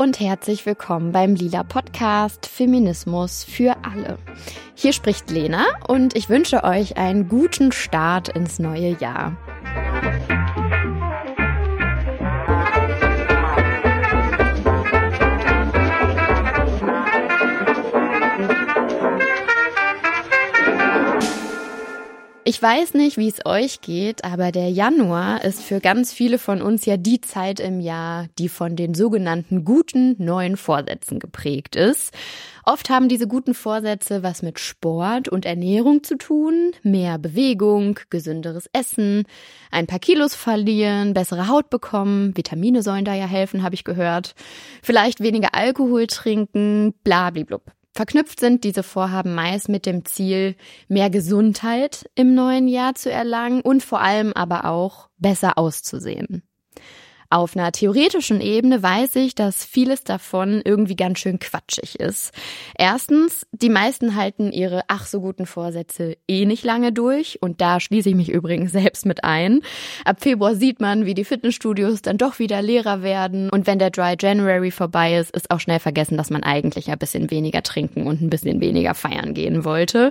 Und herzlich willkommen beim Lila Podcast Feminismus für alle. Hier spricht Lena und ich wünsche euch einen guten Start ins neue Jahr. Ich weiß nicht, wie es euch geht, aber der Januar ist für ganz viele von uns ja die Zeit im Jahr, die von den sogenannten guten neuen Vorsätzen geprägt ist. Oft haben diese guten Vorsätze was mit Sport und Ernährung zu tun, mehr Bewegung, gesünderes Essen, ein paar Kilos verlieren, bessere Haut bekommen, Vitamine sollen da ja helfen, habe ich gehört, vielleicht weniger Alkohol trinken, blablablub. Verknüpft sind diese Vorhaben meist mit dem Ziel, mehr Gesundheit im neuen Jahr zu erlangen und vor allem aber auch besser auszusehen. Auf einer theoretischen Ebene weiß ich, dass vieles davon irgendwie ganz schön quatschig ist. Erstens, die meisten halten ihre ach so guten Vorsätze eh nicht lange durch und da schließe ich mich übrigens selbst mit ein. Ab Februar sieht man, wie die Fitnessstudios dann doch wieder leerer werden und wenn der Dry January vorbei ist, ist auch schnell vergessen, dass man eigentlich ein bisschen weniger trinken und ein bisschen weniger feiern gehen wollte.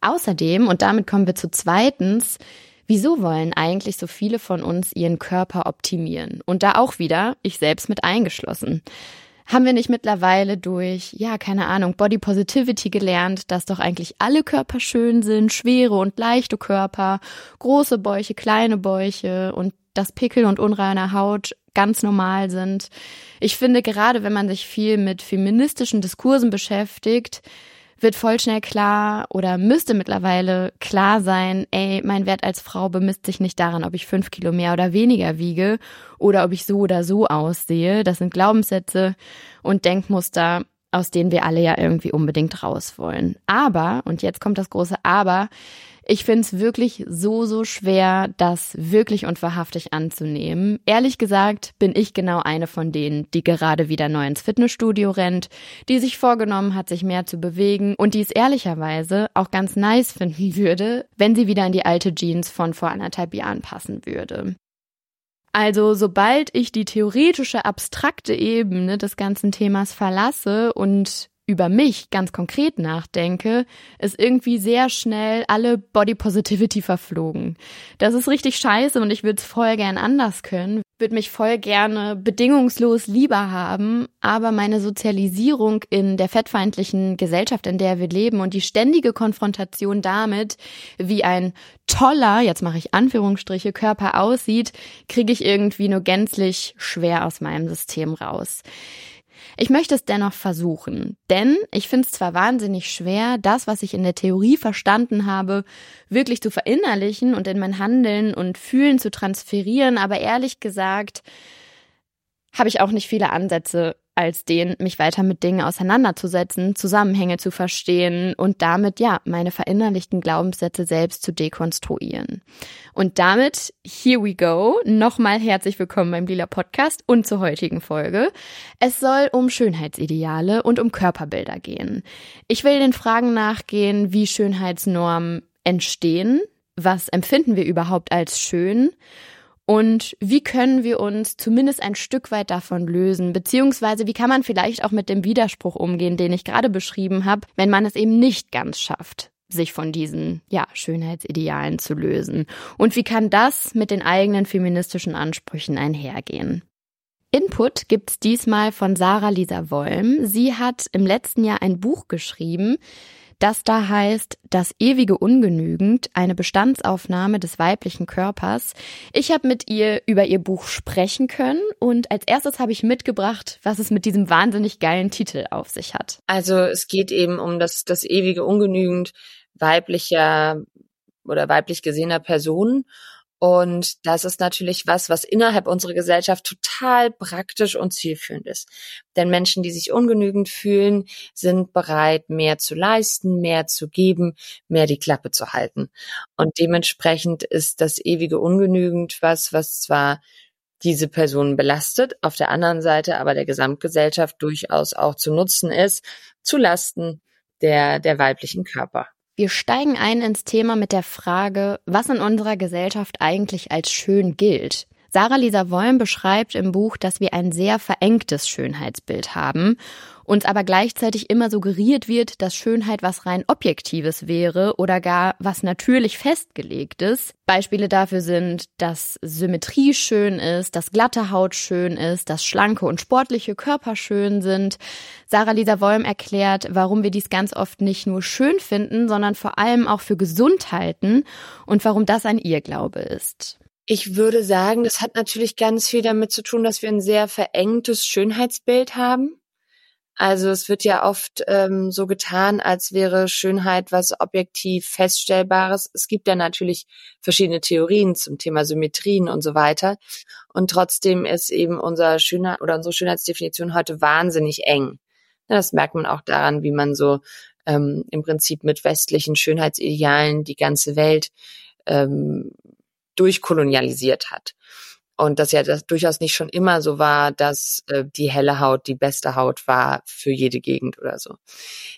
Außerdem, und damit kommen wir zu zweitens, Wieso wollen eigentlich so viele von uns ihren Körper optimieren? Und da auch wieder, ich selbst mit eingeschlossen. Haben wir nicht mittlerweile durch, ja, keine Ahnung, Body Positivity gelernt, dass doch eigentlich alle Körper schön sind, schwere und leichte Körper, große Bäuche, kleine Bäuche und dass Pickel und unreine Haut ganz normal sind. Ich finde, gerade wenn man sich viel mit feministischen Diskursen beschäftigt, wird voll schnell klar oder müsste mittlerweile klar sein, ey, mein Wert als Frau bemisst sich nicht daran, ob ich fünf Kilo mehr oder weniger wiege oder ob ich so oder so aussehe. Das sind Glaubenssätze und Denkmuster, aus denen wir alle ja irgendwie unbedingt raus wollen. Aber, und jetzt kommt das große Aber, ich finde es wirklich so, so schwer, das wirklich und wahrhaftig anzunehmen. Ehrlich gesagt bin ich genau eine von denen, die gerade wieder neu ins Fitnessstudio rennt, die sich vorgenommen hat, sich mehr zu bewegen und die es ehrlicherweise auch ganz nice finden würde, wenn sie wieder in die alte Jeans von vor anderthalb Jahren passen würde. Also sobald ich die theoretische, abstrakte Ebene des ganzen Themas verlasse und über mich ganz konkret nachdenke, ist irgendwie sehr schnell alle Body Positivity verflogen. Das ist richtig scheiße und ich würde es voll gern anders können, würde mich voll gerne bedingungslos lieber haben, aber meine Sozialisierung in der fettfeindlichen Gesellschaft, in der wir leben und die ständige Konfrontation damit, wie ein toller, jetzt mache ich Anführungsstriche, Körper aussieht, kriege ich irgendwie nur gänzlich schwer aus meinem System raus. Ich möchte es dennoch versuchen, denn ich finde es zwar wahnsinnig schwer, das, was ich in der Theorie verstanden habe, wirklich zu verinnerlichen und in mein Handeln und Fühlen zu transferieren, aber ehrlich gesagt habe ich auch nicht viele Ansätze, als den, mich weiter mit Dingen auseinanderzusetzen, Zusammenhänge zu verstehen und damit, ja, meine verinnerlichten Glaubenssätze selbst zu dekonstruieren. Und damit, here we go, nochmal herzlich willkommen beim Lila Podcast und zur heutigen Folge. Es soll um Schönheitsideale und um Körperbilder gehen. Ich will den Fragen nachgehen, wie Schönheitsnormen entstehen, was empfinden wir überhaupt als schön und wie können wir uns zumindest ein Stück weit davon lösen? Beziehungsweise wie kann man vielleicht auch mit dem Widerspruch umgehen, den ich gerade beschrieben habe, wenn man es eben nicht ganz schafft, sich von diesen, ja, Schönheitsidealen zu lösen? Und wie kann das mit den eigenen feministischen Ansprüchen einhergehen? Input gibt's diesmal von Sarah Lisa Wollm. Sie hat im letzten Jahr ein Buch geschrieben, das da heißt Das ewige Ungenügend, eine Bestandsaufnahme des weiblichen Körpers. Ich habe mit ihr über ihr Buch sprechen können und als erstes habe ich mitgebracht, was es mit diesem wahnsinnig geilen Titel auf sich hat. Also es geht eben um das, das ewige Ungenügend weiblicher oder weiblich gesehener Personen und das ist natürlich was, was innerhalb unserer Gesellschaft total praktisch und zielführend ist. Denn Menschen, die sich ungenügend fühlen, sind bereit, mehr zu leisten, mehr zu geben, mehr die Klappe zu halten. Und dementsprechend ist das ewige Ungenügend was, was zwar diese Personen belastet, auf der anderen Seite aber der Gesamtgesellschaft durchaus auch zu nutzen ist, zu Lasten der, der weiblichen Körper. Wir steigen ein ins Thema mit der Frage, was in unserer Gesellschaft eigentlich als schön gilt. Sarah Lisa Wollm beschreibt im Buch, dass wir ein sehr verengtes Schönheitsbild haben, uns aber gleichzeitig immer suggeriert wird, dass Schönheit was rein Objektives wäre oder gar was natürlich festgelegtes. Beispiele dafür sind, dass Symmetrie schön ist, dass glatte Haut schön ist, dass schlanke und sportliche Körper schön sind. Sarah Lisa Wollm erklärt, warum wir dies ganz oft nicht nur schön finden, sondern vor allem auch für gesund halten und warum das ein Irrglaube ist. Ich würde sagen, das hat natürlich ganz viel damit zu tun, dass wir ein sehr verengtes Schönheitsbild haben. Also es wird ja oft ähm, so getan, als wäre Schönheit was objektiv feststellbares. Es gibt ja natürlich verschiedene Theorien zum Thema Symmetrien und so weiter. Und trotzdem ist eben unser Schönheit oder unsere Schönheitsdefinition heute wahnsinnig eng. Das merkt man auch daran, wie man so ähm, im Prinzip mit westlichen Schönheitsidealen die ganze Welt ähm, durchkolonialisiert hat. Und dass ja das durchaus nicht schon immer so war, dass äh, die helle Haut die beste Haut war für jede Gegend oder so.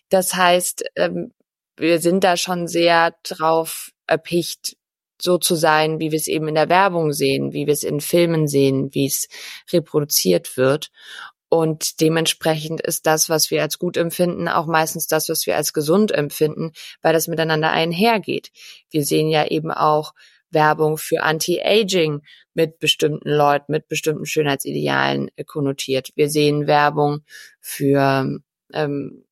Das heißt, ähm, wir sind da schon sehr drauf erpicht, so zu sein, wie wir es eben in der Werbung sehen, wie wir es in Filmen sehen, wie es reproduziert wird. Und dementsprechend ist das, was wir als gut empfinden, auch meistens das, was wir als gesund empfinden, weil das miteinander einhergeht. Wir sehen ja eben auch Werbung für Anti-Aging mit bestimmten Leuten, mit bestimmten Schönheitsidealen äh, konnotiert. Wir sehen Werbung für ähm,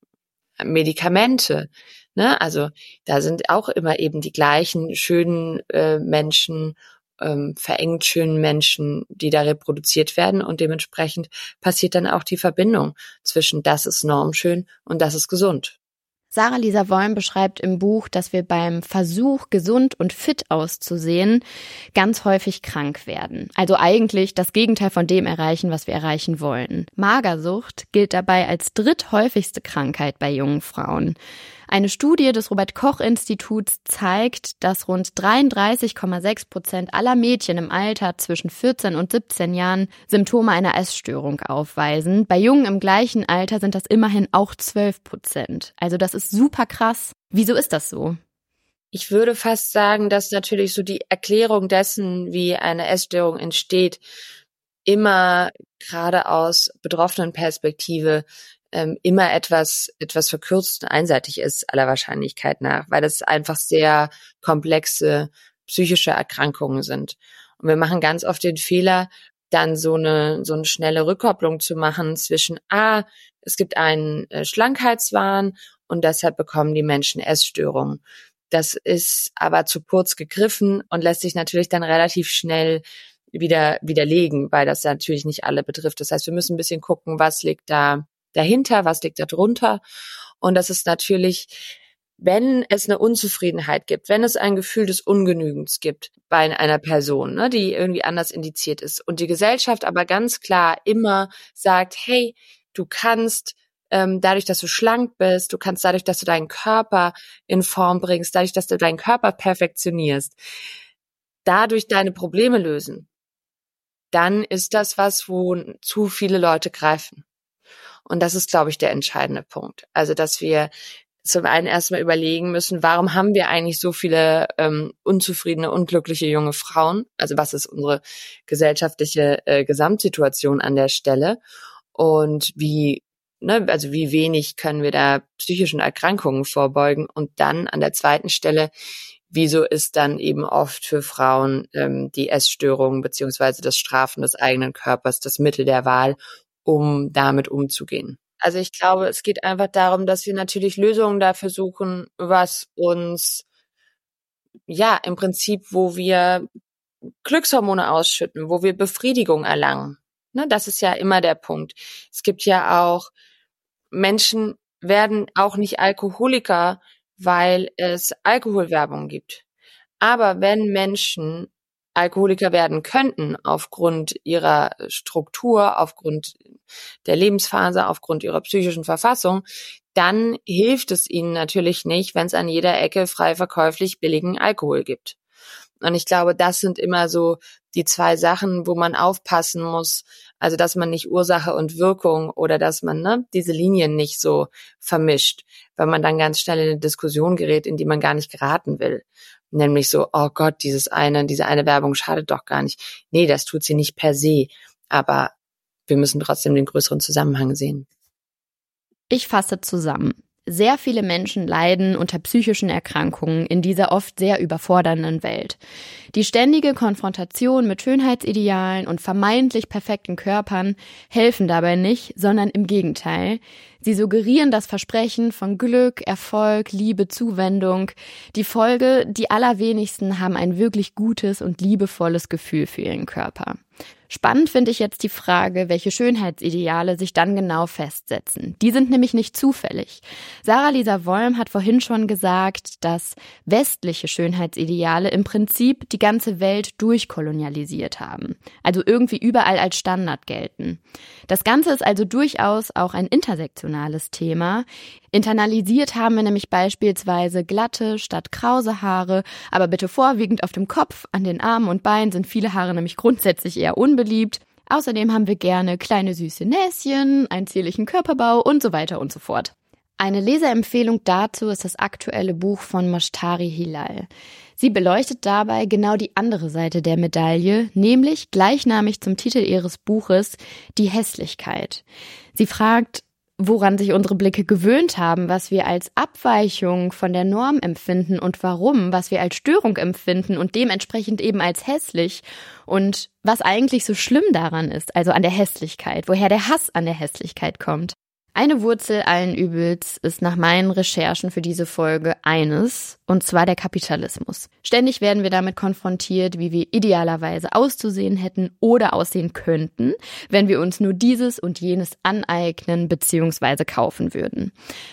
Medikamente. Ne? Also da sind auch immer eben die gleichen schönen äh, Menschen, ähm, verengt schönen Menschen, die da reproduziert werden und dementsprechend passiert dann auch die Verbindung zwischen das ist normschön und das ist gesund. Sarah Lisa Wollm beschreibt im Buch, dass wir beim Versuch, gesund und fit auszusehen, ganz häufig krank werden. Also eigentlich das Gegenteil von dem erreichen, was wir erreichen wollen. Magersucht gilt dabei als dritthäufigste Krankheit bei jungen Frauen. Eine Studie des Robert Koch Instituts zeigt, dass rund 33,6 Prozent aller Mädchen im Alter zwischen 14 und 17 Jahren Symptome einer Essstörung aufweisen. Bei Jungen im gleichen Alter sind das immerhin auch 12 Prozent. Also das ist super krass. Wieso ist das so? Ich würde fast sagen, dass natürlich so die Erklärung dessen, wie eine Essstörung entsteht, immer gerade aus betroffenen Perspektive ähm, immer etwas, etwas verkürzt und einseitig ist, aller Wahrscheinlichkeit nach, weil das einfach sehr komplexe psychische Erkrankungen sind. Und wir machen ganz oft den Fehler, dann so eine, so eine schnelle Rückkopplung zu machen zwischen, ah, es gibt einen äh, Schlankheitswahn und deshalb bekommen die Menschen Essstörungen. Das ist aber zu kurz gegriffen und lässt sich natürlich dann relativ schnell wieder widerlegen, weil das natürlich nicht alle betrifft. Das heißt, wir müssen ein bisschen gucken, was liegt da dahinter, was liegt da drunter. Und das ist natürlich, wenn es eine Unzufriedenheit gibt, wenn es ein Gefühl des Ungenügens gibt bei einer Person, ne, die irgendwie anders indiziert ist und die Gesellschaft aber ganz klar immer sagt, hey, du kannst ähm, dadurch, dass du schlank bist, du kannst dadurch, dass du deinen Körper in Form bringst, dadurch, dass du deinen Körper perfektionierst, dadurch deine Probleme lösen, dann ist das was, wo zu viele Leute greifen. Und das ist, glaube ich, der entscheidende Punkt. Also, dass wir zum einen erstmal überlegen müssen, warum haben wir eigentlich so viele ähm, unzufriedene, unglückliche junge Frauen? Also was ist unsere gesellschaftliche äh, Gesamtsituation an der Stelle? Und wie, ne, also wie wenig können wir da psychischen Erkrankungen vorbeugen? Und dann an der zweiten Stelle, wieso ist dann eben oft für Frauen ähm, die Essstörung beziehungsweise das Strafen des eigenen Körpers das Mittel der Wahl, um damit umzugehen. Also ich glaube, es geht einfach darum, dass wir natürlich Lösungen dafür suchen, was uns, ja, im Prinzip, wo wir Glückshormone ausschütten, wo wir Befriedigung erlangen. Ne, das ist ja immer der Punkt. Es gibt ja auch Menschen werden auch nicht Alkoholiker, weil es Alkoholwerbung gibt. Aber wenn Menschen Alkoholiker werden könnten aufgrund ihrer Struktur, aufgrund der Lebensphase, aufgrund ihrer psychischen Verfassung, dann hilft es ihnen natürlich nicht, wenn es an jeder Ecke frei verkäuflich billigen Alkohol gibt. Und ich glaube, das sind immer so die zwei Sachen, wo man aufpassen muss, Also dass man nicht Ursache und Wirkung oder dass man ne, diese Linien nicht so vermischt, weil man dann ganz schnell in eine Diskussion gerät, in die man gar nicht geraten will. Nämlich so, oh Gott, dieses eine, diese eine Werbung schadet doch gar nicht. Nee, das tut sie nicht per se. Aber wir müssen trotzdem den größeren Zusammenhang sehen. Ich fasse zusammen. Sehr viele Menschen leiden unter psychischen Erkrankungen in dieser oft sehr überfordernden Welt. Die ständige Konfrontation mit Schönheitsidealen und vermeintlich perfekten Körpern helfen dabei nicht, sondern im Gegenteil. Sie suggerieren das Versprechen von Glück, Erfolg, Liebe, Zuwendung. Die Folge, die allerwenigsten haben ein wirklich gutes und liebevolles Gefühl für ihren Körper. Spannend finde ich jetzt die Frage, welche Schönheitsideale sich dann genau festsetzen. Die sind nämlich nicht zufällig. Sarah Lisa Wolm hat vorhin schon gesagt, dass westliche Schönheitsideale im Prinzip die ganze Welt durchkolonialisiert haben. Also irgendwie überall als Standard gelten. Das Ganze ist also durchaus auch ein intersektionales Thema. Internalisiert haben wir nämlich beispielsweise glatte statt krause Haare, aber bitte vorwiegend auf dem Kopf, an den Armen und Beinen sind viele Haare nämlich grundsätzlich eher unbeliebt. Außerdem haben wir gerne kleine süße Näschen, einen zierlichen Körperbau und so weiter und so fort. Eine Leseempfehlung dazu ist das aktuelle Buch von Mashtari Hilal. Sie beleuchtet dabei genau die andere Seite der Medaille, nämlich gleichnamig zum Titel ihres Buches die Hässlichkeit. Sie fragt, woran sich unsere Blicke gewöhnt haben, was wir als Abweichung von der Norm empfinden und warum, was wir als Störung empfinden und dementsprechend eben als hässlich und was eigentlich so schlimm daran ist, also an der Hässlichkeit, woher der Hass an der Hässlichkeit kommt. Eine Wurzel allen Übels ist nach meinen Recherchen für diese Folge eines, und zwar der Kapitalismus. Ständig werden wir damit konfrontiert, wie wir idealerweise auszusehen hätten oder aussehen könnten, wenn wir uns nur dieses und jenes aneignen bzw. kaufen würden.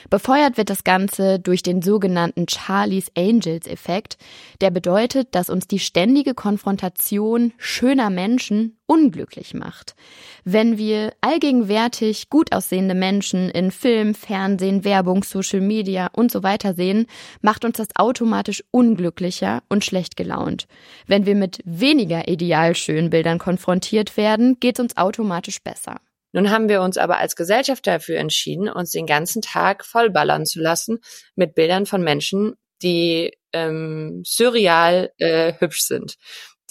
Befeuert wird das Ganze durch den sogenannten Charlie's Angels Effekt, der bedeutet, dass uns die ständige Konfrontation schöner Menschen unglücklich macht. Wenn wir allgegenwärtig gut aussehende Menschen in Film, Fernsehen, Werbung, Social Media und so weiter sehen, macht uns das automatisch unglücklicher und schlecht gelaunt. Wenn wir mit weniger ideal schönen Bildern konfrontiert werden, geht es uns automatisch besser. Nun haben wir uns aber als Gesellschaft dafür entschieden, uns den ganzen Tag vollballern zu lassen mit Bildern von Menschen, die ähm, surreal äh, hübsch sind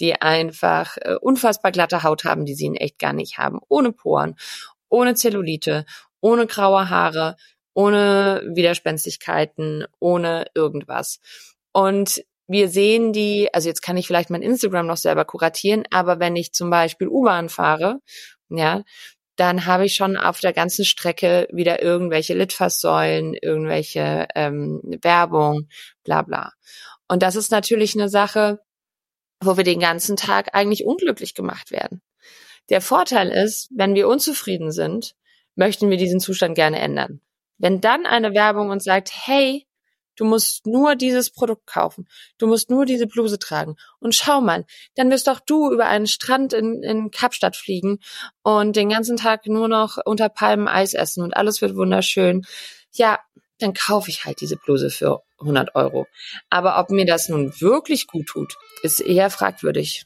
die einfach äh, unfassbar glatte Haut haben, die sie in echt gar nicht haben, ohne Poren, ohne Zellulite, ohne graue Haare, ohne Widerspenstigkeiten, ohne irgendwas. Und wir sehen die, also jetzt kann ich vielleicht mein Instagram noch selber kuratieren, aber wenn ich zum Beispiel U-Bahn fahre, ja, dann habe ich schon auf der ganzen Strecke wieder irgendwelche Litfaßsäulen, irgendwelche ähm, Werbung, bla bla. Und das ist natürlich eine Sache, wo wir den ganzen Tag eigentlich unglücklich gemacht werden. Der Vorteil ist, wenn wir unzufrieden sind, möchten wir diesen Zustand gerne ändern. Wenn dann eine Werbung uns sagt, hey, du musst nur dieses Produkt kaufen, du musst nur diese Bluse tragen und schau mal, dann wirst doch du über einen Strand in, in Kapstadt fliegen und den ganzen Tag nur noch unter Palmen Eis essen und alles wird wunderschön. Ja, dann kaufe ich halt diese Bluse für 100 Euro. Aber ob mir das nun wirklich gut tut, ist eher fragwürdig.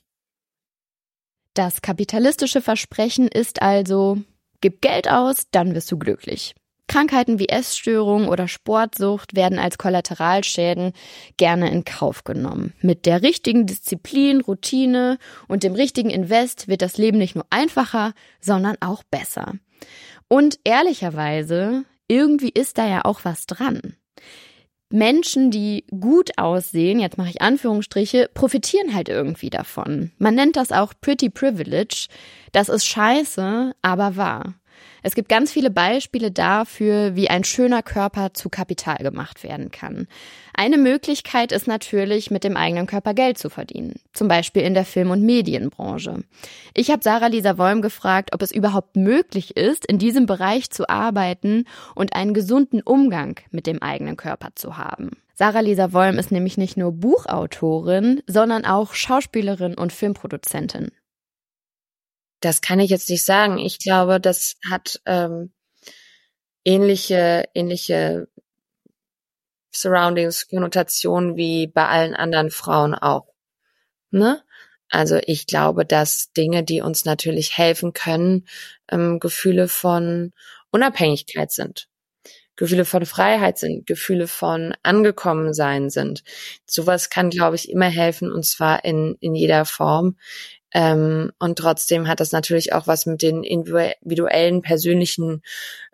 Das kapitalistische Versprechen ist also, gib Geld aus, dann wirst du glücklich. Krankheiten wie Essstörungen oder Sportsucht werden als Kollateralschäden gerne in Kauf genommen. Mit der richtigen Disziplin, Routine und dem richtigen Invest wird das Leben nicht nur einfacher, sondern auch besser. Und ehrlicherweise irgendwie ist da ja auch was dran. Menschen, die gut aussehen, jetzt mache ich Anführungsstriche, profitieren halt irgendwie davon. Man nennt das auch Pretty Privilege. Das ist scheiße, aber wahr. Es gibt ganz viele Beispiele dafür, wie ein schöner Körper zu Kapital gemacht werden kann. Eine Möglichkeit ist natürlich, mit dem eigenen Körper Geld zu verdienen, zum Beispiel in der Film- und Medienbranche. Ich habe Sarah Lisa Wolm gefragt, ob es überhaupt möglich ist, in diesem Bereich zu arbeiten und einen gesunden Umgang mit dem eigenen Körper zu haben. Sarah Lisa Wolm ist nämlich nicht nur Buchautorin, sondern auch Schauspielerin und Filmproduzentin. Das kann ich jetzt nicht sagen. Ich glaube, das hat ähm, ähnliche, ähnliche Surroundings, Konnotationen wie bei allen anderen Frauen auch. Ne? Also ich glaube, dass Dinge, die uns natürlich helfen können, ähm, Gefühle von Unabhängigkeit sind. Gefühle von Freiheit sind, Gefühle von angekommen sein sind. Sowas kann, glaube ich, immer helfen und zwar in, in jeder Form. Ähm, und trotzdem hat das natürlich auch was mit den individuellen, persönlichen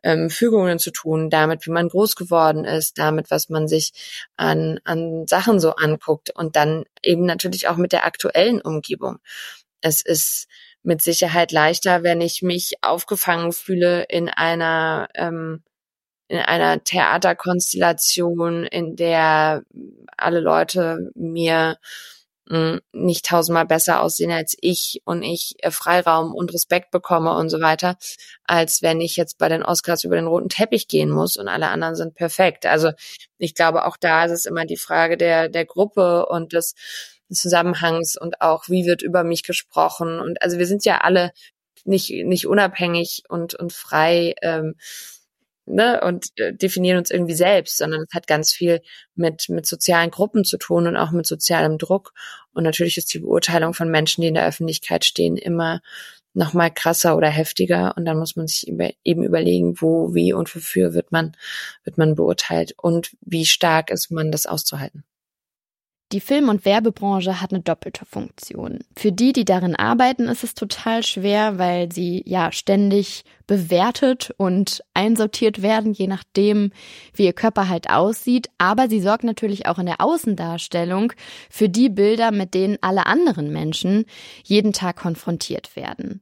ähm, Fügungen zu tun, damit, wie man groß geworden ist, damit, was man sich an, an Sachen so anguckt und dann eben natürlich auch mit der aktuellen Umgebung. Es ist mit Sicherheit leichter, wenn ich mich aufgefangen fühle in einer ähm, in einer Theaterkonstellation, in der alle Leute mir nicht tausendmal besser aussehen als ich und ich äh, Freiraum und Respekt bekomme und so weiter, als wenn ich jetzt bei den Oscars über den roten Teppich gehen muss und alle anderen sind perfekt. Also ich glaube, auch da ist es immer die Frage der, der Gruppe und des Zusammenhangs und auch, wie wird über mich gesprochen. Und also wir sind ja alle nicht, nicht unabhängig und, und frei. Ähm, ne, und äh, definieren uns irgendwie selbst, sondern es hat ganz viel mit, mit sozialen Gruppen zu tun und auch mit sozialem Druck. Und natürlich ist die Beurteilung von Menschen, die in der Öffentlichkeit stehen, immer noch mal krasser oder heftiger. Und dann muss man sich über, eben überlegen, wo, wie und wofür wird man, wird man beurteilt und wie stark ist man, das auszuhalten. Die Film- und Werbebranche hat eine doppelte Funktion. Für die, die darin arbeiten, ist es total schwer, weil sie ja ständig bewertet und einsortiert werden, je nachdem, wie ihr Körper halt aussieht. Aber sie sorgt natürlich auch in der Außendarstellung für die Bilder, mit denen alle anderen Menschen jeden Tag konfrontiert werden.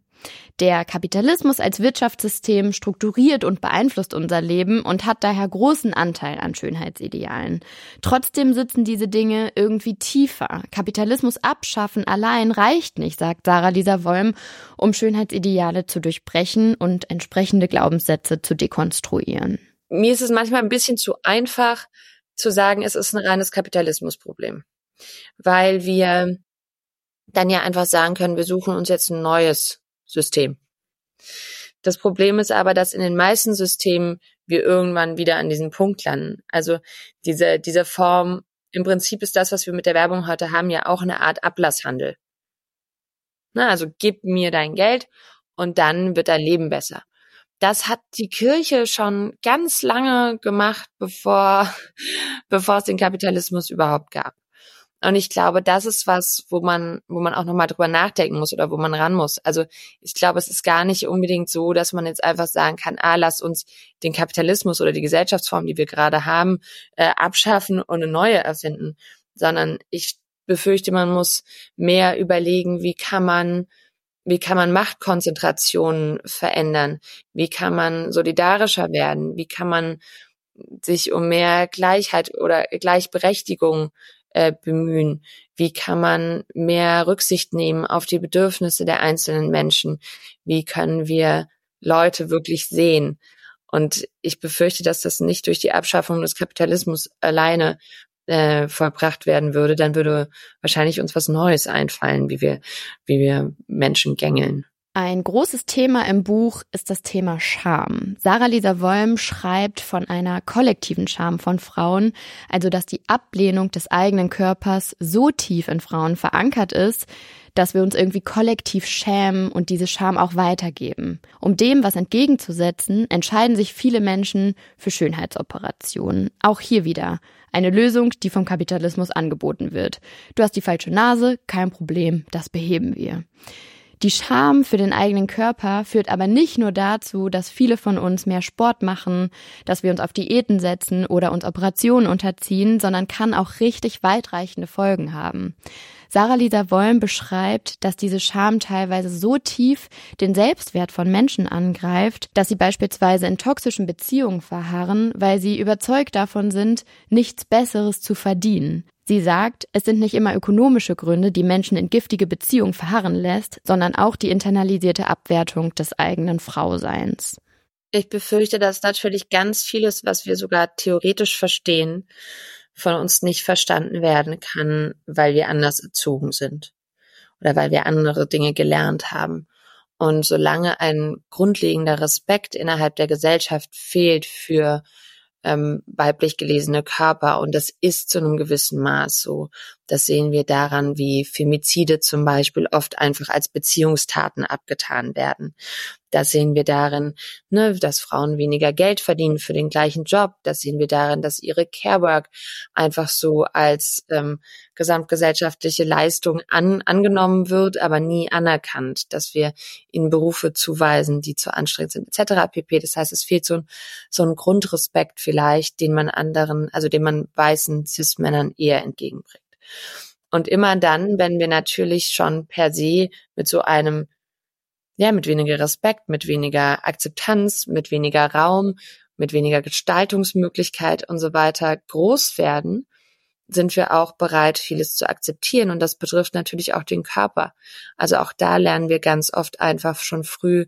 Der Kapitalismus als Wirtschaftssystem strukturiert und beeinflusst unser Leben und hat daher großen Anteil an Schönheitsidealen. Trotzdem sitzen diese Dinge irgendwie tiefer. Kapitalismus abschaffen allein reicht nicht, sagt Sarah Lisa Wolm, um Schönheitsideale zu durchbrechen und entsprechende Glaubenssätze zu dekonstruieren. Mir ist es manchmal ein bisschen zu einfach zu sagen, es ist ein reines Kapitalismusproblem, weil wir dann ja einfach sagen können, wir suchen uns jetzt ein neues System. Das Problem ist aber, dass in den meisten Systemen wir irgendwann wieder an diesen Punkt landen. Also diese, diese Form, im Prinzip ist das, was wir mit der Werbung heute haben, ja auch eine Art Ablasshandel. Na, also gib mir dein Geld und dann wird dein Leben besser. Das hat die Kirche schon ganz lange gemacht, bevor, bevor es den Kapitalismus überhaupt gab. Und ich glaube, das ist was, wo man, wo man auch nochmal drüber nachdenken muss oder wo man ran muss. Also ich glaube, es ist gar nicht unbedingt so, dass man jetzt einfach sagen kann, ah, lass uns den Kapitalismus oder die Gesellschaftsform, die wir gerade haben, äh, abschaffen und eine neue erfinden. Sondern ich befürchte, man muss mehr überlegen, wie kann man wie kann man Machtkonzentrationen verändern? Wie kann man solidarischer werden? Wie kann man sich um mehr Gleichheit oder Gleichberechtigung äh, bemühen? Wie kann man mehr Rücksicht nehmen auf die Bedürfnisse der einzelnen Menschen? Wie können wir Leute wirklich sehen? Und ich befürchte, dass das nicht durch die Abschaffung des Kapitalismus alleine äh, vollbracht werden würde, dann würde wahrscheinlich uns was Neues einfallen, wie wir, wie wir Menschen gängeln. Ein großes Thema im Buch ist das Thema Scham. Sarah Lisa Wolm schreibt von einer kollektiven Scham von Frauen, also dass die Ablehnung des eigenen Körpers so tief in Frauen verankert ist, dass wir uns irgendwie kollektiv schämen und diese Scham auch weitergeben. Um dem was entgegenzusetzen, entscheiden sich viele Menschen für Schönheitsoperationen. Auch hier wieder eine Lösung, die vom Kapitalismus angeboten wird. Du hast die falsche Nase, kein Problem, das beheben wir. Die Scham für den eigenen Körper führt aber nicht nur dazu, dass viele von uns mehr Sport machen, dass wir uns auf Diäten setzen oder uns Operationen unterziehen, sondern kann auch richtig weitreichende Folgen haben. Sarah Lisa Wolm beschreibt, dass diese Scham teilweise so tief den Selbstwert von Menschen angreift, dass sie beispielsweise in toxischen Beziehungen verharren, weil sie überzeugt davon sind, nichts Besseres zu verdienen. Sie sagt, es sind nicht immer ökonomische Gründe, die Menschen in giftige Beziehungen verharren lässt, sondern auch die internalisierte Abwertung des eigenen Frauseins. Ich befürchte, dass natürlich ganz vieles, was wir sogar theoretisch verstehen, von uns nicht verstanden werden kann, weil wir anders erzogen sind oder weil wir andere Dinge gelernt haben. Und solange ein grundlegender Respekt innerhalb der Gesellschaft fehlt für ähm, weiblich gelesene Körper und das ist zu einem gewissen Maß so. Das sehen wir daran, wie Femizide zum Beispiel oft einfach als Beziehungstaten abgetan werden. Das sehen wir darin, ne, dass Frauen weniger Geld verdienen für den gleichen Job. Das sehen wir darin, dass ihre Carework einfach so als ähm, gesamtgesellschaftliche Leistung an, angenommen wird, aber nie anerkannt, dass wir ihnen Berufe zuweisen, die zu anstrengend sind, etc. pp. Das heißt, es fehlt so, so ein Grundrespekt vielleicht, den man anderen, also den man weißen Cis-Männern eher entgegenbringt. Und immer dann, wenn wir natürlich schon per se mit so einem ja, mit weniger Respekt, mit weniger Akzeptanz, mit weniger Raum, mit weniger Gestaltungsmöglichkeit und so weiter groß werden, sind wir auch bereit, vieles zu akzeptieren. Und das betrifft natürlich auch den Körper. Also auch da lernen wir ganz oft einfach schon früh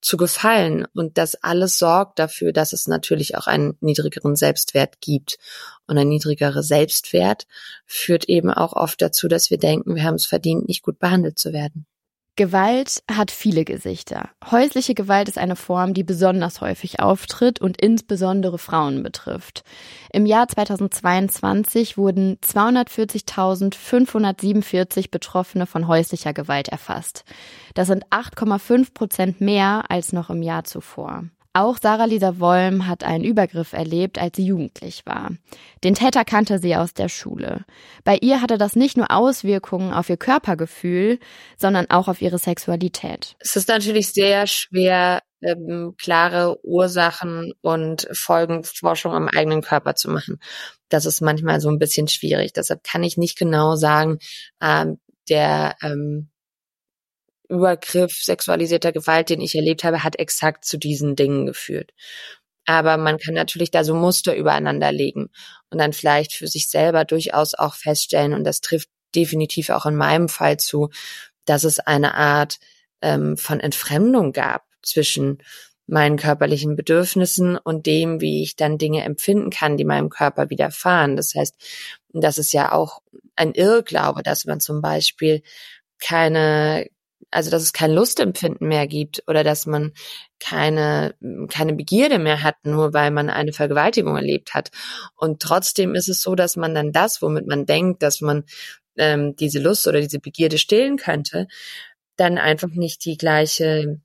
zu gefallen. Und das alles sorgt dafür, dass es natürlich auch einen niedrigeren Selbstwert gibt. Und ein niedrigerer Selbstwert führt eben auch oft dazu, dass wir denken, wir haben es verdient, nicht gut behandelt zu werden. Gewalt hat viele Gesichter. Häusliche Gewalt ist eine Form, die besonders häufig auftritt und insbesondere Frauen betrifft. Im Jahr 2022 wurden 240.547 Betroffene von häuslicher Gewalt erfasst. Das sind 8,5 Prozent mehr als noch im Jahr zuvor. Auch Sarah Lisa Wollm hat einen Übergriff erlebt, als sie jugendlich war. Den Täter kannte sie aus der Schule. Bei ihr hatte das nicht nur Auswirkungen auf ihr Körpergefühl, sondern auch auf ihre Sexualität. Es ist natürlich sehr schwer, ähm, klare Ursachen und Folgenforschung am eigenen Körper zu machen. Das ist manchmal so ein bisschen schwierig. Deshalb kann ich nicht genau sagen, ähm, der ähm, Übergriff sexualisierter Gewalt, den ich erlebt habe, hat exakt zu diesen Dingen geführt. Aber man kann natürlich da so Muster übereinander legen und dann vielleicht für sich selber durchaus auch feststellen, und das trifft definitiv auch in meinem Fall zu, dass es eine Art ähm, von Entfremdung gab zwischen meinen körperlichen Bedürfnissen und dem, wie ich dann Dinge empfinden kann, die meinem Körper widerfahren. Das heißt, das ist ja auch ein Irrglaube, dass man zum Beispiel keine also dass es kein Lustempfinden mehr gibt oder dass man keine, keine Begierde mehr hat, nur weil man eine Vergewaltigung erlebt hat. Und trotzdem ist es so, dass man dann das, womit man denkt, dass man ähm, diese Lust oder diese Begierde stillen könnte, dann einfach nicht die gleiche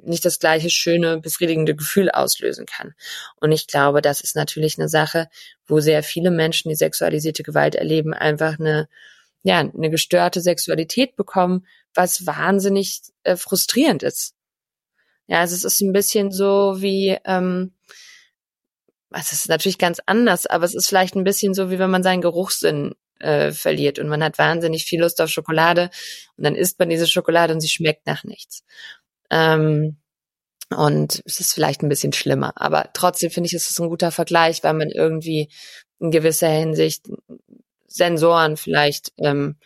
nicht das gleiche schöne, befriedigende Gefühl auslösen kann. Und ich glaube, das ist natürlich eine Sache, wo sehr viele Menschen, die sexualisierte Gewalt erleben, einfach eine ja, eine gestörte Sexualität bekommen, was wahnsinnig äh, frustrierend ist. Ja, also es ist ein bisschen so wie, ähm, es ist natürlich ganz anders, aber es ist vielleicht ein bisschen so, wie wenn man seinen Geruchssinn äh, verliert und man hat wahnsinnig viel Lust auf Schokolade und dann isst man diese Schokolade und sie schmeckt nach nichts. Ähm, und es ist vielleicht ein bisschen schlimmer, aber trotzdem finde ich, es ist ein guter Vergleich, weil man irgendwie in gewisser Hinsicht Sensoren vielleicht ähm,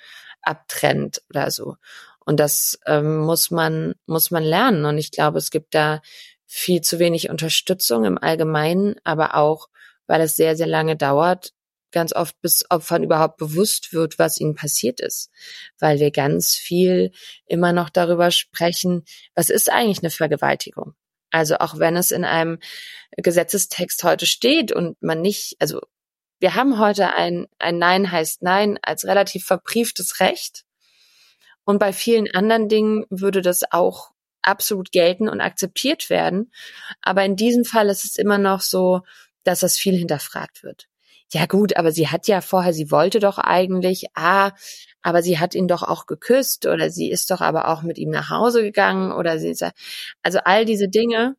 abtrennt oder so. Und das ähm, muss man muss man lernen. Und ich glaube, es gibt da viel zu wenig Unterstützung im Allgemeinen, aber auch, weil es sehr sehr lange dauert, ganz oft bis Opfern überhaupt bewusst wird, was ihnen passiert ist, weil wir ganz viel immer noch darüber sprechen, was ist eigentlich eine Vergewaltigung? Also auch wenn es in einem Gesetzestext heute steht und man nicht, also wir haben heute ein, ein Nein heißt Nein als relativ verbrieftes Recht. Und bei vielen anderen Dingen würde das auch absolut gelten und akzeptiert werden. Aber in diesem Fall ist es immer noch so, dass das viel hinterfragt wird. Ja gut, aber sie hat ja vorher, sie wollte doch eigentlich, ah, aber sie hat ihn doch auch geküsst oder sie ist doch aber auch mit ihm nach Hause gegangen oder sie ist, also all diese Dinge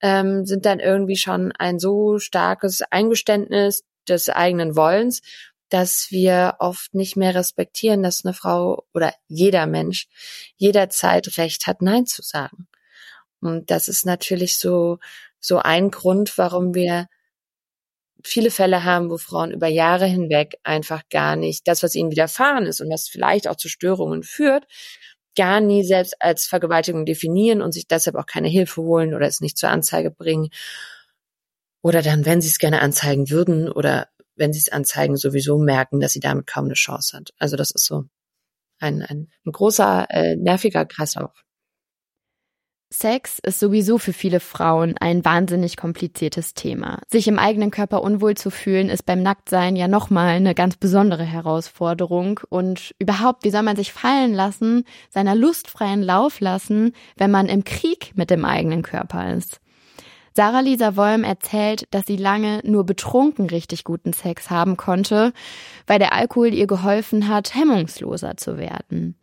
ähm, sind dann irgendwie schon ein so starkes Eingeständnis des eigenen Wollens, dass wir oft nicht mehr respektieren, dass eine Frau oder jeder Mensch jederzeit Recht hat, Nein zu sagen. Und das ist natürlich so, so ein Grund, warum wir viele Fälle haben, wo Frauen über Jahre hinweg einfach gar nicht das, was ihnen widerfahren ist und was vielleicht auch zu Störungen führt, gar nie selbst als Vergewaltigung definieren und sich deshalb auch keine Hilfe holen oder es nicht zur Anzeige bringen oder dann, wenn sie es gerne anzeigen würden oder wenn sie es anzeigen, sowieso merken, dass sie damit kaum eine Chance hat. Also das ist so ein, ein, ein großer, äh, nerviger Kreislauf. Sex ist sowieso für viele Frauen ein wahnsinnig kompliziertes Thema. Sich im eigenen Körper unwohl zu fühlen, ist beim Nacktsein ja nochmal eine ganz besondere Herausforderung. Und überhaupt, wie soll man sich fallen lassen, seiner Lust freien Lauf lassen, wenn man im Krieg mit dem eigenen Körper ist? Sarah Lisa Wolm erzählt, dass sie lange nur betrunken richtig guten Sex haben konnte, weil der Alkohol ihr geholfen hat, hemmungsloser zu werden.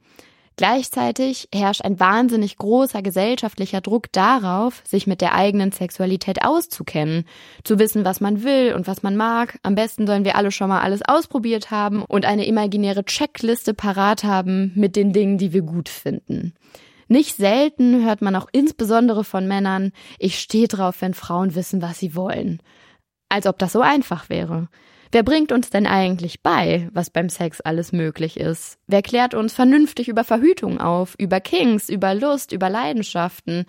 Gleichzeitig herrscht ein wahnsinnig großer gesellschaftlicher Druck darauf, sich mit der eigenen Sexualität auszukennen, zu wissen, was man will und was man mag. Am besten sollen wir alle schon mal alles ausprobiert haben und eine imaginäre Checkliste parat haben mit den Dingen, die wir gut finden. Nicht selten hört man auch insbesondere von Männern, ich stehe drauf, wenn Frauen wissen, was sie wollen. Als ob das so einfach wäre. Wer bringt uns denn eigentlich bei, was beim Sex alles möglich ist? Wer klärt uns vernünftig über Verhütung auf, über Kings, über Lust, über Leidenschaften?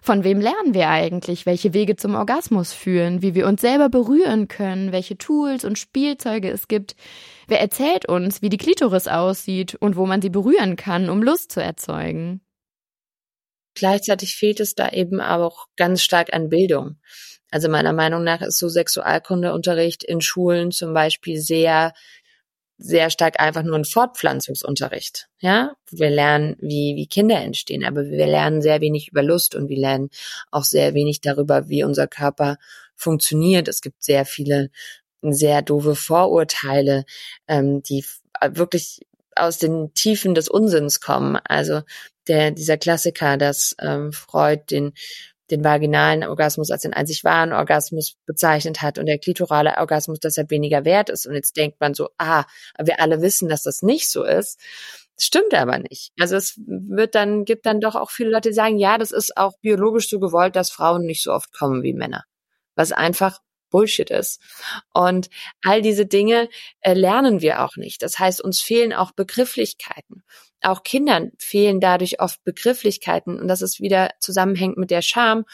Von wem lernen wir eigentlich, welche Wege zum Orgasmus führen, wie wir uns selber berühren können, welche Tools und Spielzeuge es gibt? Wer erzählt uns, wie die Klitoris aussieht und wo man sie berühren kann, um Lust zu erzeugen? Gleichzeitig fehlt es da eben auch ganz stark an Bildung. Also meiner Meinung nach ist so Sexualkundeunterricht in Schulen zum Beispiel sehr, sehr stark einfach nur ein Fortpflanzungsunterricht. Ja, wir lernen, wie, wie Kinder entstehen, aber wir lernen sehr wenig über Lust und wir lernen auch sehr wenig darüber, wie unser Körper funktioniert. Es gibt sehr viele sehr doofe Vorurteile, ähm, die wirklich aus den Tiefen des Unsinns kommen. Also der, dieser Klassiker, dass ähm, Freud den den vaginalen Orgasmus als den einzig wahren Orgasmus bezeichnet hat und der klitorale Orgasmus deshalb weniger wert ist. Und jetzt denkt man so, ah, wir alle wissen, dass das nicht so ist. Das stimmt aber nicht. Also es wird dann, gibt dann doch auch viele Leute, die sagen, ja, das ist auch biologisch so gewollt, dass Frauen nicht so oft kommen wie Männer. Was einfach Bullshit ist. Und all diese Dinge äh, lernen wir auch nicht. Das heißt, uns fehlen auch Begrifflichkeiten. Auch Kindern fehlen dadurch oft Begrifflichkeiten und das ist wieder zusammenhängt mit der Scham,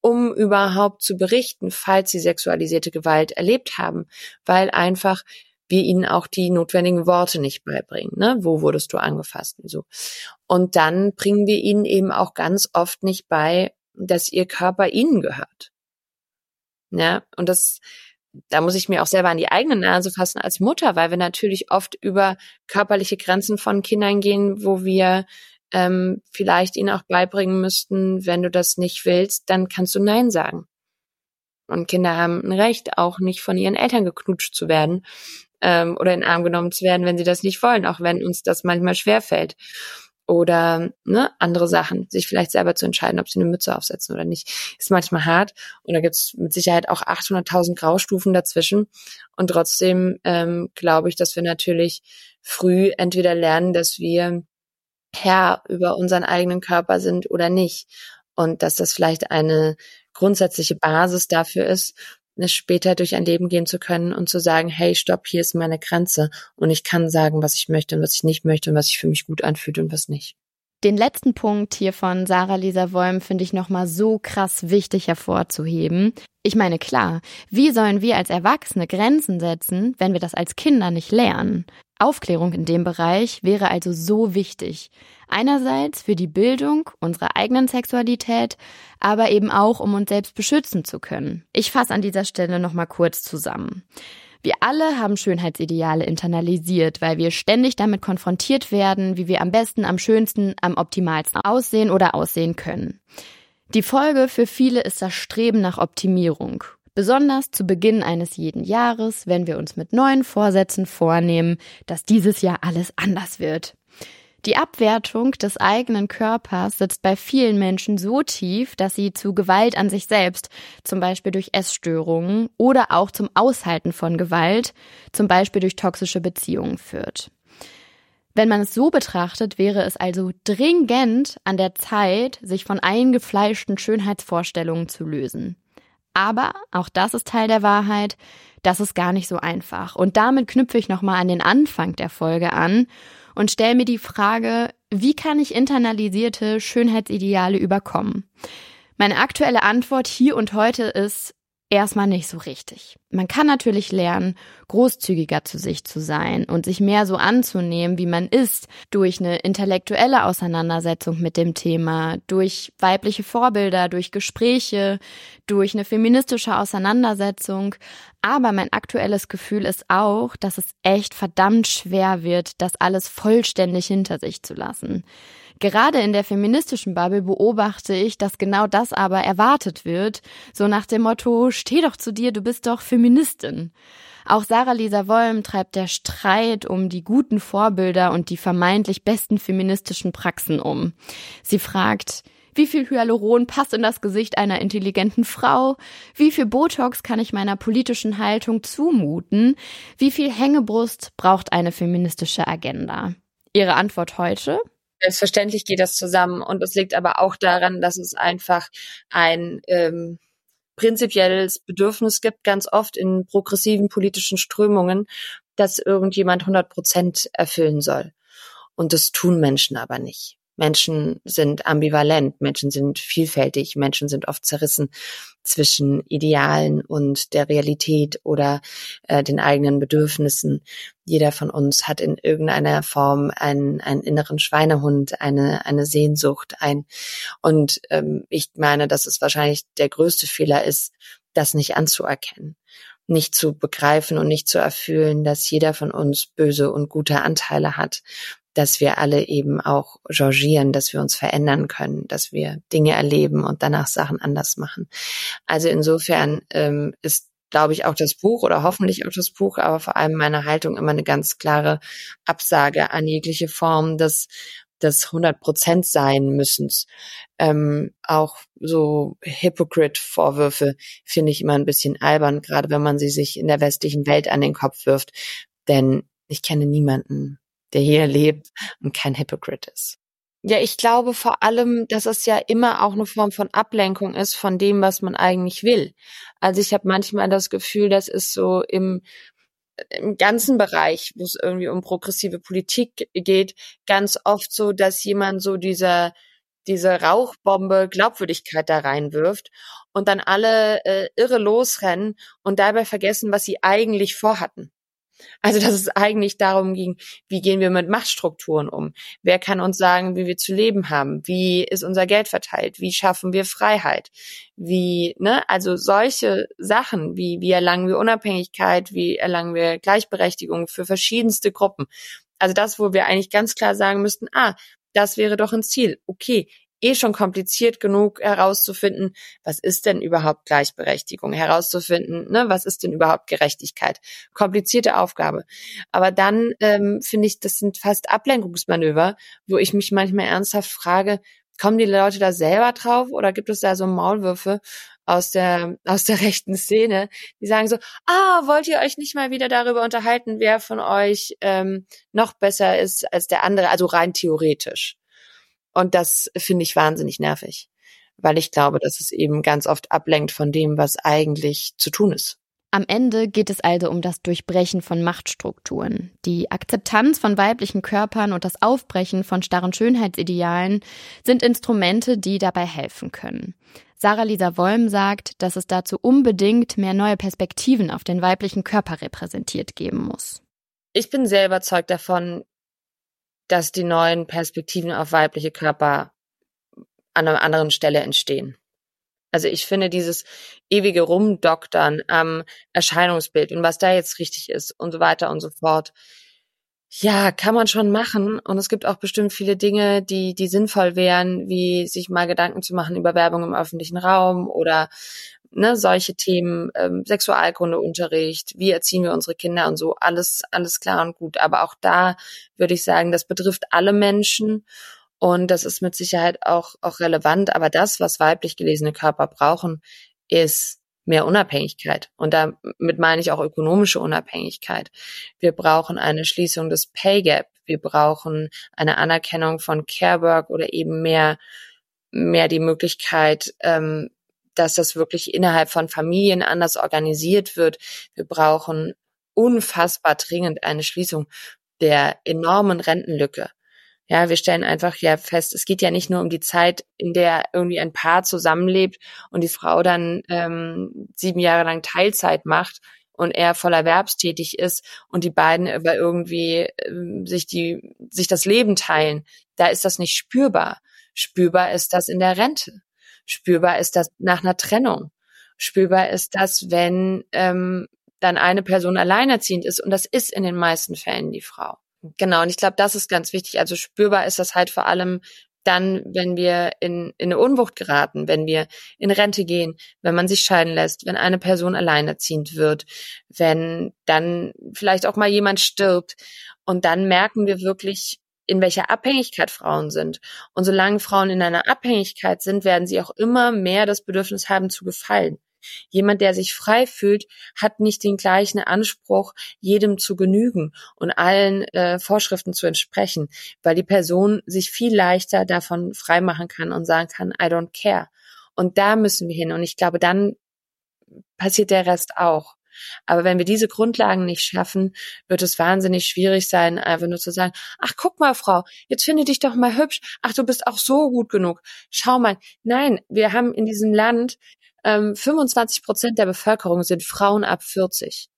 um überhaupt zu berichten, falls sie sexualisierte Gewalt erlebt haben, weil einfach wir ihnen auch die notwendigen Worte nicht beibringen. Ne? Wo wurdest du angefasst? Wieso? Und dann bringen wir ihnen eben auch ganz oft nicht bei, dass ihr Körper ihnen gehört. Ja, und das, da muss ich mir auch selber an die eigene Nase fassen als Mutter, weil wir natürlich oft über körperliche Grenzen von Kindern gehen, wo wir ähm, vielleicht ihnen auch beibringen müssten, wenn du das nicht willst, dann kannst du Nein sagen. Und Kinder haben ein Recht, auch nicht von ihren Eltern geknutscht zu werden ähm, oder in den Arm genommen zu werden, wenn sie das nicht wollen, auch wenn uns das manchmal schwerfällt oder ne, andere Sachen, sich vielleicht selber zu entscheiden, ob sie eine Mütze aufsetzen oder nicht, ist manchmal hart. Und da gibt es mit Sicherheit auch 800.000 Graustufen dazwischen. Und trotzdem ähm, glaube ich, dass wir natürlich früh entweder lernen, dass wir Herr über unseren eigenen Körper sind oder nicht. Und dass das vielleicht eine grundsätzliche Basis dafür ist, später durch ein Leben gehen zu können und zu sagen, hey, stopp, hier ist meine Grenze und ich kann sagen, was ich möchte und was ich nicht möchte und was sich für mich gut anfühlt und was nicht. Den letzten Punkt hier von Sarah Lisa Wolm finde ich nochmal so krass wichtig hervorzuheben. Ich meine, klar, wie sollen wir als Erwachsene Grenzen setzen, wenn wir das als Kinder nicht lernen? Aufklärung in dem Bereich wäre also so wichtig. Einerseits für die Bildung unserer eigenen Sexualität, aber eben auch, um uns selbst beschützen zu können. Ich fasse an dieser Stelle nochmal kurz zusammen. Wir alle haben Schönheitsideale internalisiert, weil wir ständig damit konfrontiert werden, wie wir am besten, am schönsten, am optimalsten aussehen oder aussehen können. Die Folge für viele ist das Streben nach Optimierung. Besonders zu Beginn eines jeden Jahres, wenn wir uns mit neuen Vorsätzen vornehmen, dass dieses Jahr alles anders wird. Die Abwertung des eigenen Körpers sitzt bei vielen Menschen so tief, dass sie zu Gewalt an sich selbst, zum Beispiel durch Essstörungen oder auch zum Aushalten von Gewalt, zum Beispiel durch toxische Beziehungen führt. Wenn man es so betrachtet, wäre es also dringend an der Zeit, sich von eingefleischten Schönheitsvorstellungen zu lösen. Aber, auch das ist Teil der Wahrheit, das ist gar nicht so einfach. Und damit knüpfe ich nochmal an den Anfang der Folge an und stelle mir die Frage, wie kann ich internalisierte Schönheitsideale überkommen? Meine aktuelle Antwort hier und heute ist erstmal nicht so richtig. Man kann natürlich lernen, großzügiger zu sich zu sein und sich mehr so anzunehmen, wie man ist, durch eine intellektuelle Auseinandersetzung mit dem Thema, durch weibliche Vorbilder, durch Gespräche, durch eine feministische Auseinandersetzung. Aber mein aktuelles Gefühl ist auch, dass es echt verdammt schwer wird, das alles vollständig hinter sich zu lassen. Gerade in der feministischen Bubble beobachte ich, dass genau das aber erwartet wird, so nach dem Motto, steh doch zu dir, du bist doch Feministin. Auch Sarah Lisa Wollm treibt der Streit um die guten Vorbilder und die vermeintlich besten feministischen Praxen um. Sie fragt, wie viel Hyaluron passt in das Gesicht einer intelligenten Frau? Wie viel Botox kann ich meiner politischen Haltung zumuten? Wie viel Hängebrust braucht eine feministische Agenda? Ihre Antwort heute? Selbstverständlich geht das zusammen und es liegt aber auch daran, dass es einfach ein ähm, prinzipielles Bedürfnis gibt, ganz oft in progressiven politischen Strömungen, dass irgendjemand 100 Prozent erfüllen soll. Und das tun Menschen aber nicht. Menschen sind ambivalent, Menschen sind vielfältig, Menschen sind oft zerrissen zwischen Idealen und der Realität oder äh, den eigenen Bedürfnissen. Jeder von uns hat in irgendeiner Form einen, einen inneren Schweinehund, eine, eine Sehnsucht, ein und ähm, ich meine, dass es wahrscheinlich der größte Fehler ist, das nicht anzuerkennen nicht zu begreifen und nicht zu erfüllen, dass jeder von uns böse und gute Anteile hat dass wir alle eben auch changieren, dass wir uns verändern können, dass wir Dinge erleben und danach Sachen anders machen. Also insofern ähm, ist, glaube ich, auch das Buch oder hoffentlich auch das Buch, aber vor allem meine Haltung immer eine ganz klare Absage an jegliche Form des des 100 Prozent sein müssen. Ähm, auch so Hypocrite-Vorwürfe finde ich immer ein bisschen albern, gerade wenn man sie sich in der westlichen Welt an den Kopf wirft. Denn ich kenne niemanden, der hier lebt und kein Hypocrite ist. Ja, ich glaube vor allem, dass es ja immer auch eine Form von Ablenkung ist von dem, was man eigentlich will. Also ich habe manchmal das Gefühl, das ist so im im ganzen Bereich, wo es irgendwie um progressive Politik geht, ganz oft so, dass jemand so dieser diese Rauchbombe Glaubwürdigkeit da reinwirft und dann alle äh, irre losrennen und dabei vergessen, was sie eigentlich vorhatten. Also, dass es eigentlich darum ging, wie gehen wir mit Machtstrukturen um? Wer kann uns sagen, wie wir zu leben haben? Wie ist unser Geld verteilt? Wie schaffen wir Freiheit? Wie, ne, also solche Sachen, wie, wie erlangen wir Unabhängigkeit? Wie erlangen wir Gleichberechtigung für verschiedenste Gruppen? Also das, wo wir eigentlich ganz klar sagen müssten, ah, das wäre doch ein Ziel. Okay, eh schon kompliziert genug herauszufinden, was ist denn überhaupt Gleichberechtigung, herauszufinden, ne, was ist denn überhaupt Gerechtigkeit. Komplizierte Aufgabe. Aber dann ähm, finde ich, das sind fast Ablenkungsmanöver, wo ich mich manchmal ernsthaft frage, kommen die Leute da selber drauf oder gibt es da so Maulwürfe aus der aus der rechten Szene, die sagen so, ah, wollt ihr euch nicht mal wieder darüber unterhalten, wer von euch ähm, noch besser ist als der andere, also rein theoretisch. Und das finde ich wahnsinnig nervig, weil ich glaube, dass es eben ganz oft ablenkt von dem, was eigentlich zu tun ist. Am Ende geht es also um das Durchbrechen von Machtstrukturen. Die Akzeptanz von weiblichen Körpern und das Aufbrechen von starren Schönheitsidealen sind Instrumente, die dabei helfen können. Sarah Lisa Wolm sagt, dass es dazu unbedingt mehr neue Perspektiven auf den weiblichen Körper repräsentiert geben muss. Ich bin sehr überzeugt davon, dass die neuen Perspektiven auf weibliche Körper an einer anderen Stelle entstehen. Also ich finde dieses ewige Rumdoktern am Erscheinungsbild und was da jetzt richtig ist und so weiter und so fort. Ja, kann man schon machen. Und es gibt auch bestimmt viele Dinge, die, die sinnvoll wären, wie sich mal Gedanken zu machen über Werbung im öffentlichen Raum oder ne, solche Themen, ähm, Sexualkundeunterricht, wie erziehen wir unsere Kinder und so, alles, alles klar und gut. Aber auch da würde ich sagen, das betrifft alle Menschen und das ist mit Sicherheit auch, auch relevant. Aber das, was weiblich gelesene Körper brauchen, ist mehr Unabhängigkeit. Und damit meine ich auch ökonomische Unabhängigkeit. Wir brauchen eine Schließung des Pay Gap. Wir brauchen eine Anerkennung von Care Work oder eben mehr, mehr die Möglichkeit, ähm, dass das wirklich innerhalb von Familien anders organisiert wird. Wir brauchen unfassbar dringend eine Schließung der enormen Rentenlücke. Ja, wir stellen einfach ja fest, es geht ja nicht nur um die Zeit, in der irgendwie ein Paar zusammenlebt und die Frau dann ähm, sieben Jahre lang Teilzeit macht und er voll erwerbstätig ist und die beiden aber irgendwie ähm, sich die sich das Leben teilen. Da ist das nicht spürbar. Spürbar ist das in der Rente. Spürbar ist das nach einer Trennung. Spürbar ist das, wenn ähm, dann eine Person alleinerziehend ist und das ist in den meisten Fällen die Frau. Genau, und ich glaube, das ist ganz wichtig. Also spürbar ist das halt vor allem dann, wenn wir in, in eine Unwucht geraten, wenn wir in Rente gehen, wenn man sich scheiden lässt, wenn eine Person alleinerziehend wird, wenn dann vielleicht auch mal jemand stirbt. Und dann merken wir wirklich, in welcher Abhängigkeit Frauen sind. Und solange Frauen in einer Abhängigkeit sind, werden sie auch immer mehr das Bedürfnis haben zu gefallen. Jemand, der sich frei fühlt, hat nicht den gleichen Anspruch, jedem zu genügen und allen äh, Vorschriften zu entsprechen, weil die Person sich viel leichter davon freimachen kann und sagen kann, I don't care. Und da müssen wir hin. Und ich glaube, dann passiert der Rest auch. Aber wenn wir diese Grundlagen nicht schaffen, wird es wahnsinnig schwierig sein, einfach nur zu sagen, ach guck mal, Frau, jetzt finde dich doch mal hübsch. Ach, du bist auch so gut genug. Schau mal. Nein, wir haben in diesem Land ähm, 25 Prozent der Bevölkerung sind Frauen ab 40.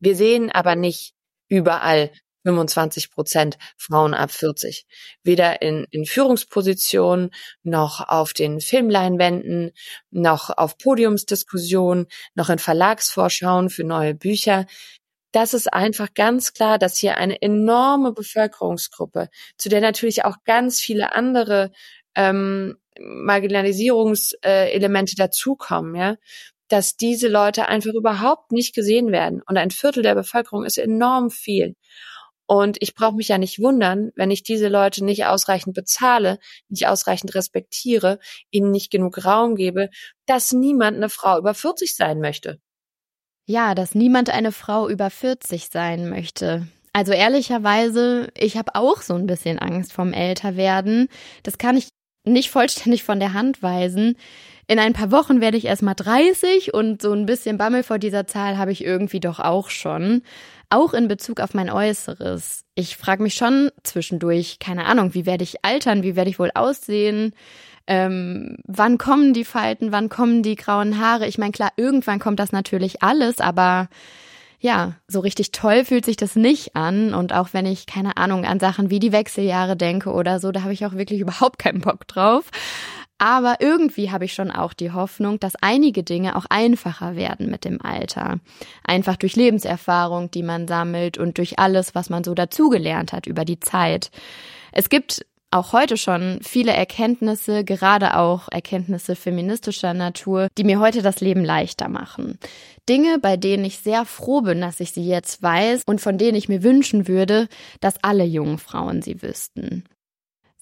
Wir sehen aber nicht überall 25 Prozent Frauen ab 40. Weder in, in Führungspositionen, noch auf den Filmleinwänden, noch auf Podiumsdiskussionen, noch in Verlagsvorschauen für neue Bücher. Das ist einfach ganz klar, dass hier eine enorme Bevölkerungsgruppe, zu der natürlich auch ganz viele andere ähm, Marginalisierungselemente dazukommen, ja, dass diese Leute einfach überhaupt nicht gesehen werden. Und ein Viertel der Bevölkerung ist enorm viel. Und ich brauche mich ja nicht wundern, wenn ich diese Leute nicht ausreichend bezahle, nicht ausreichend respektiere, ihnen nicht genug Raum gebe, dass niemand eine Frau über 40 sein möchte. Ja, dass niemand eine Frau über 40 sein möchte. Also ehrlicherweise, ich habe auch so ein bisschen Angst vom Älterwerden. Das kann ich nicht vollständig von der Hand weisen. In ein paar Wochen werde ich erst mal 30 und so ein bisschen Bammel vor dieser Zahl habe ich irgendwie doch auch schon. Auch in Bezug auf mein Äußeres. Ich frage mich schon zwischendurch, keine Ahnung, wie werde ich altern, wie werde ich wohl aussehen? Ähm, wann kommen die Falten, wann kommen die grauen Haare? Ich meine, klar, irgendwann kommt das natürlich alles, aber ja, so richtig toll fühlt sich das nicht an. Und auch wenn ich, keine Ahnung, an Sachen wie die Wechseljahre denke oder so, da habe ich auch wirklich überhaupt keinen Bock drauf. Aber irgendwie habe ich schon auch die Hoffnung, dass einige Dinge auch einfacher werden mit dem Alter. Einfach durch Lebenserfahrung, die man sammelt und durch alles, was man so dazugelernt hat über die Zeit. Es gibt auch heute schon viele Erkenntnisse, gerade auch Erkenntnisse feministischer Natur, die mir heute das Leben leichter machen. Dinge, bei denen ich sehr froh bin, dass ich sie jetzt weiß und von denen ich mir wünschen würde, dass alle jungen Frauen sie wüssten.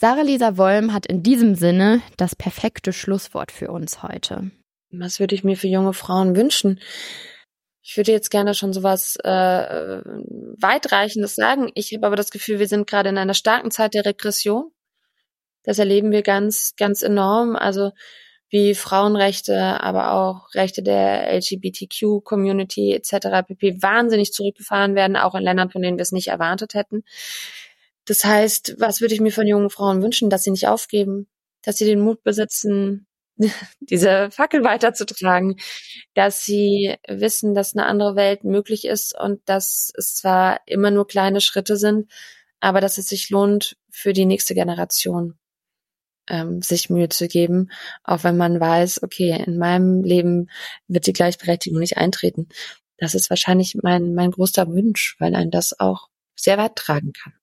Sarah Lisa Wollm hat in diesem Sinne das perfekte Schlusswort für uns heute. Was würde ich mir für junge Frauen wünschen? Ich würde jetzt gerne schon sowas äh, weitreichendes sagen. Ich habe aber das Gefühl, wir sind gerade in einer starken Zeit der Regression. Das erleben wir ganz, ganz enorm. Also wie Frauenrechte, aber auch Rechte der LGBTQ-Community etc. pp. wahnsinnig zurückgefahren werden, auch in Ländern, von denen wir es nicht erwartet hätten. Das heißt, was würde ich mir von jungen Frauen wünschen, dass sie nicht aufgeben, dass sie den Mut besitzen, diese Fackel weiterzutragen, dass sie wissen, dass eine andere Welt möglich ist und dass es zwar immer nur kleine Schritte sind, aber dass es sich lohnt für die nächste Generation ähm, sich Mühe zu geben, auch wenn man weiß, okay, in meinem Leben wird die Gleichberechtigung nicht eintreten. Das ist wahrscheinlich mein, mein großer Wunsch, weil ein das auch sehr weit tragen kann.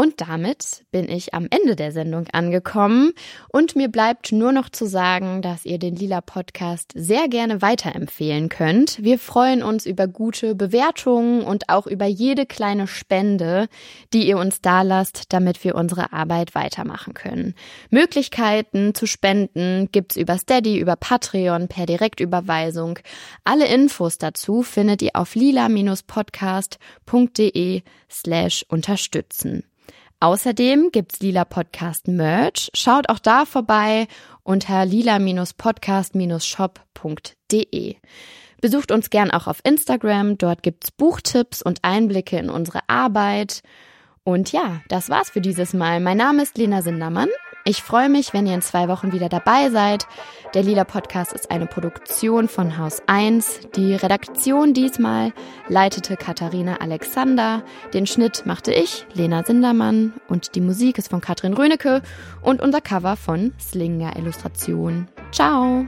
Und damit bin ich am Ende der Sendung angekommen und mir bleibt nur noch zu sagen, dass ihr den Lila Podcast sehr gerne weiterempfehlen könnt. Wir freuen uns über gute Bewertungen und auch über jede kleine Spende, die ihr uns da lasst, damit wir unsere Arbeit weitermachen können. Möglichkeiten zu spenden gibt's über Steady, über Patreon, per Direktüberweisung. Alle Infos dazu findet ihr auf lila-podcast.de slash unterstützen. Außerdem gibt's Lila Podcast Merch. Schaut auch da vorbei unter lila-podcast-shop.de. Besucht uns gern auch auf Instagram. Dort gibt's Buchtipps und Einblicke in unsere Arbeit. Und ja, das war's für dieses Mal. Mein Name ist Lena Sindermann. Ich freue mich, wenn ihr in zwei Wochen wieder dabei seid. Der Lila Podcast ist eine Produktion von Haus 1. Die Redaktion diesmal leitete Katharina Alexander. Den Schnitt machte ich, Lena Sindermann. Und die Musik ist von Katrin Rönecke und unser Cover von Slinger Illustration. Ciao!